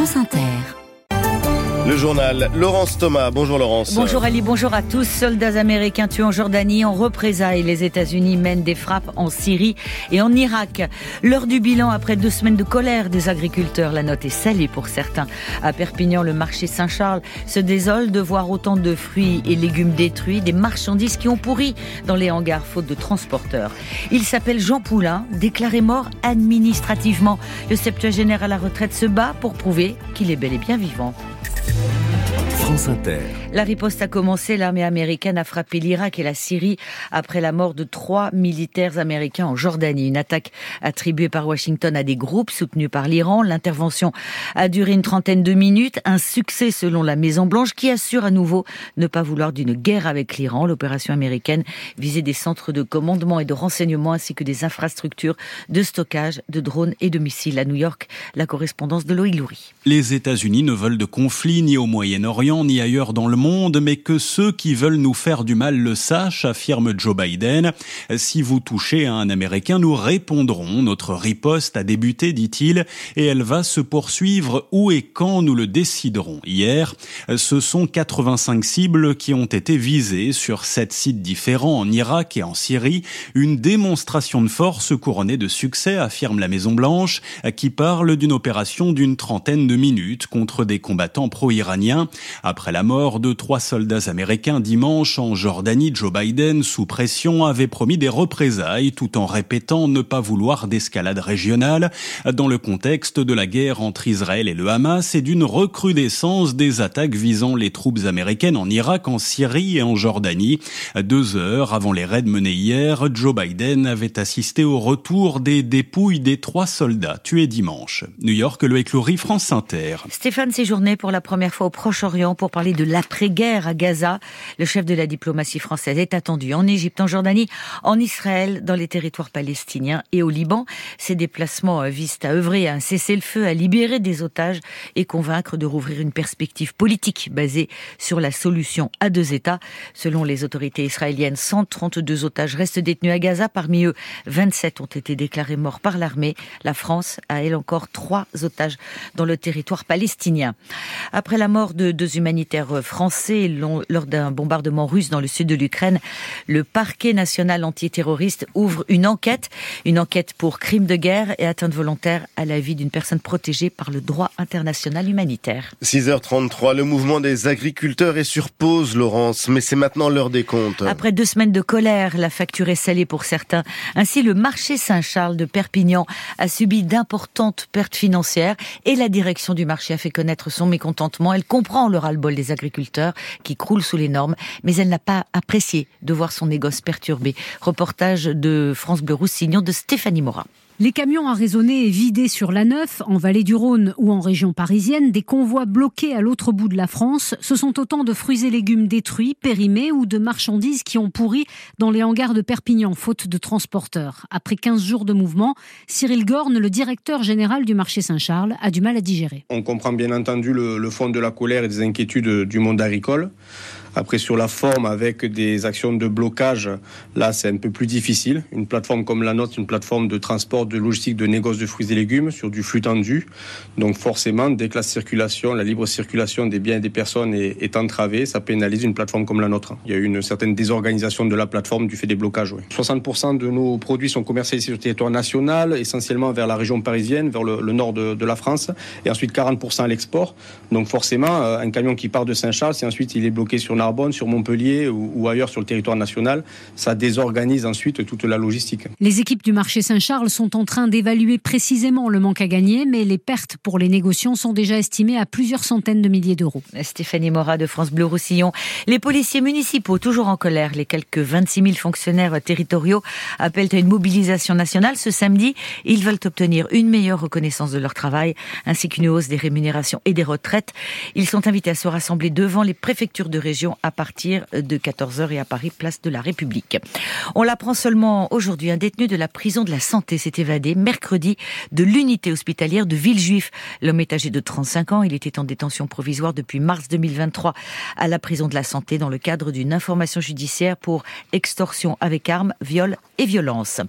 France Inter. Le journal Laurence Thomas. Bonjour Laurence. Bonjour Ali, bonjour à tous. Soldats américains tués en Jordanie en représailles. Les États-Unis mènent des frappes en Syrie et en Irak. L'heure du bilan après deux semaines de colère des agriculteurs. La note est salée pour certains. À Perpignan, le marché Saint-Charles se désole de voir autant de fruits et légumes détruits, des marchandises qui ont pourri dans les hangars faute de transporteurs. Il s'appelle Jean Poulain, déclaré mort administrativement. Le septuagénaire à la retraite se bat pour prouver qu'il est bel et bien vivant. France Inter. La riposte a commencé. L'armée américaine a frappé l'Irak et la Syrie après la mort de trois militaires américains en Jordanie. Une attaque attribuée par Washington à des groupes soutenus par l'Iran. L'intervention a duré une trentaine de minutes. Un succès selon la Maison Blanche qui assure à nouveau ne pas vouloir d'une guerre avec l'Iran. L'opération américaine visait des centres de commandement et de renseignement ainsi que des infrastructures de stockage de drones et de missiles. À New York, la correspondance de Loïc Loury. Les États-Unis ne veulent de conflit ni au Moyen-Orient ni ailleurs dans le monde, mais que ceux qui veulent nous faire du mal le sachent, affirme Joe Biden. Si vous touchez à un Américain, nous répondrons. Notre riposte a débuté, dit-il, et elle va se poursuivre où et quand nous le déciderons. Hier, ce sont 85 cibles qui ont été visées sur sept sites différents en Irak et en Syrie. Une démonstration de force couronnée de succès, affirme la Maison Blanche, qui parle d'une opération d'une trentaine de minutes contre des combattants pro-iraniens. Après la mort de trois soldats américains dimanche en Jordanie, Joe Biden, sous pression, avait promis des représailles tout en répétant ne pas vouloir d'escalade régionale dans le contexte de la guerre entre Israël et le Hamas et d'une recrudescence des attaques visant les troupes américaines en Irak, en Syrie et en Jordanie. Deux heures avant les raids menés hier, Joe Biden avait assisté au retour des dépouilles des trois soldats tués dimanche. New York, le écloury France Inter. Stéphane séjourné pour la première fois au Proche-Orient pour parler de l'après-guerre à Gaza. Le chef de la diplomatie française est attendu en Égypte, en Jordanie, en Israël, dans les territoires palestiniens et au Liban. Ces déplacements visent à œuvrer à un cessez-le-feu, à libérer des otages et convaincre de rouvrir une perspective politique basée sur la solution à deux États. Selon les autorités israéliennes, 132 otages restent détenus à Gaza. Parmi eux, 27 ont été déclarés morts par l'armée. La France a, elle encore, trois otages dans le territoire palestinien. Après la mort de deux humanitaires français lors d'un bombardement russe dans le sud de l'Ukraine, le parquet national antiterroriste ouvre une enquête, une enquête pour crime de guerre et atteinte volontaire à la vie d'une personne protégée par le droit international humanitaire. 6h33, le mouvement des agriculteurs est sur pause, Laurence, mais c'est maintenant l'heure des comptes. Après deux semaines de colère, la facture est salée pour certains. Ainsi, le marché Saint-Charles de Perpignan a subi d'importantes pertes financières et la direction du marché a fait connaître son mécontentement. Elle comprend le ras-le-bol des agriculteurs qui croulent sous les normes, mais elle n'a pas apprécié de voir son négoce perturbé. Reportage de France Bleu Roussillon de Stéphanie Morin. Les camions arraisonnés et vidés sur la Neuf, en vallée du Rhône ou en région parisienne, des convois bloqués à l'autre bout de la France, ce sont autant de fruits et légumes détruits, périmés ou de marchandises qui ont pourri dans les hangars de Perpignan, faute de transporteurs. Après 15 jours de mouvement, Cyril Gorne, le directeur général du marché Saint-Charles, a du mal à digérer. On comprend bien entendu le, le fond de la colère et des inquiétudes du monde agricole. Après, sur la forme, avec des actions de blocage, là, c'est un peu plus difficile. Une plateforme comme la nôtre, une plateforme de transport, de logistique, de négoce de fruits et légumes sur du flux tendu. Donc, forcément, dès que la circulation, la libre circulation des biens et des personnes est, entravée, ça pénalise une plateforme comme la nôtre. Il y a eu une certaine désorganisation de la plateforme du fait des blocages. Oui. 60% de nos produits sont commercialisés sur le territoire national, essentiellement vers la région parisienne, vers le, nord de, la France, et ensuite 40% à l'export. Donc, forcément, un camion qui part de Saint-Charles, si ensuite il est bloqué sur Narbonne, sur Montpellier ou, ou, ailleurs sur le territoire national, ça désorganise ensuite toute la logistique. Les équipes du marché Saint-Charles sont en train d'évaluer précisément le manque à gagner, mais les pertes pour les négociants sont déjà estimées à plusieurs centaines de milliers d'euros. Stéphanie Mora de France Bleu Roussillon. Les policiers municipaux, toujours en colère, les quelques 26 000 fonctionnaires territoriaux appellent à une mobilisation nationale ce samedi. Ils veulent obtenir une meilleure reconnaissance de leur travail, ainsi qu'une hausse des rémunérations et des retraites. Ils sont invités à se rassembler devant les préfectures de région à partir de 14h et à Paris, place de la République. On l'apprend seulement aujourd'hui, un détenu de la prison de la santé s'est évadé mercredi de l'unité hospitalière de Villejuif. L'homme est âgé de 35 ans, il était en détention provisoire depuis mars 2023 à la prison de la santé dans le cadre d'une information judiciaire pour extorsion avec arme, viol et violence.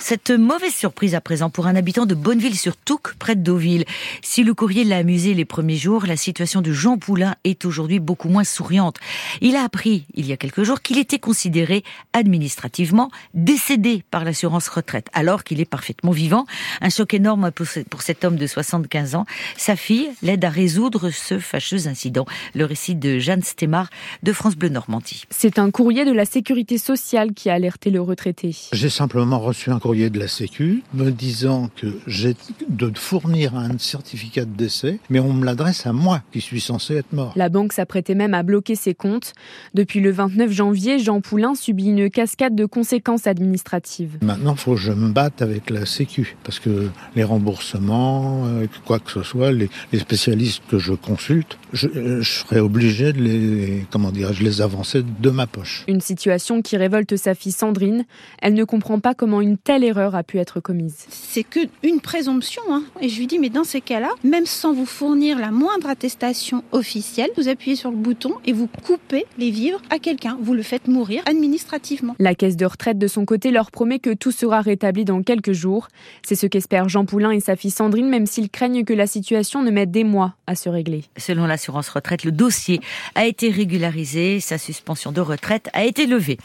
Cette mauvaise surprise à présent pour un habitant de Bonneville-sur-Touques, près de Deauville. Si le courrier l'a amusé les premiers jours, la situation de Jean Poulain est aujourd'hui beaucoup moins souriante. Il a appris, il y a quelques jours, qu'il était considéré administrativement décédé par l'assurance retraite, alors qu'il est parfaitement vivant. Un choc énorme pour cet homme de 75 ans. Sa fille l'aide à résoudre ce fâcheux incident. Le récit de Jeanne Stémar de France Bleu Normandie. C'est un courrier de la sécurité sociale qui a alerté le retraité. J'ai simplement reçu un courrier de la Sécu me disant que j'ai de fournir un certificat de décès, mais on me l'adresse à moi qui suis censé être mort. La banque s'apprêtait même à bloquer ses comptes. Depuis le 29 janvier, Jean Poulain subit une cascade de conséquences administratives. Maintenant, il faut que je me batte avec la Sécu parce que les remboursements, euh, quoi que ce soit, les, spécialistes que je consulte, je, euh, je serai obligé de les, comment dire, je les avancer de ma poche. Une situation qui révolte sa fille Sandrine. Elle ne comprend pas comment une telle erreur a pu être commise. C'est que une présomption, hein. et je lui dis mais dans ces cas-là, même sans vous fournir la moindre attestation officielle, vous appuyez sur le bouton et vous coupez les vivres à quelqu'un, vous le faites mourir administrativement. La caisse de retraite de son côté leur promet que tout sera rétabli dans quelques jours. C'est ce qu'espèrent Jean Poulain et sa fille Sandrine, même s'ils craignent que la situation ne mette des mois à se régler. Selon l'assurance retraite, le dossier a été régularisé, sa suspension de retraite a été levée.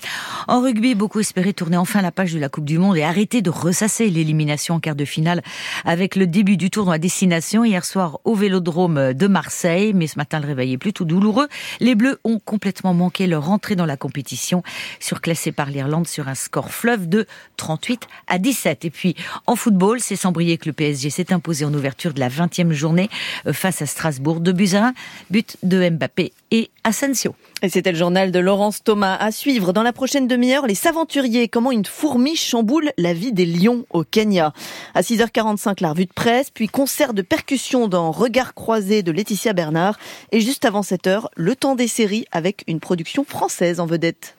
En rugby, beaucoup espéraient tourner enfin la page de la Coupe du Monde et arrêter de ressasser l'élimination en quart de finale avec le début du tournoi destination hier soir au Vélodrome de Marseille. Mais ce matin, le réveil est plutôt douloureux. Les Bleus ont complètement manqué leur entrée dans la compétition, surclassée par l'Irlande sur un score fleuve de 38 à 17. Et puis, en football, c'est sans briller que le PSG s'est imposé en ouverture de la 20e journée euh, face à Strasbourg. De buts à 1, but de Mbappé et Asensio. Et c'était le journal de Laurence Thomas. À suivre dans la prochaine demi-heure, les Saventuriers, comment une fourmi chamboule la vie des lions au Kenya. À 6h45, la revue de presse, puis concert de percussion dans Regard croisé de Laetitia Bernard. Et juste avant 7h, le temps des séries avec une production française en vedette.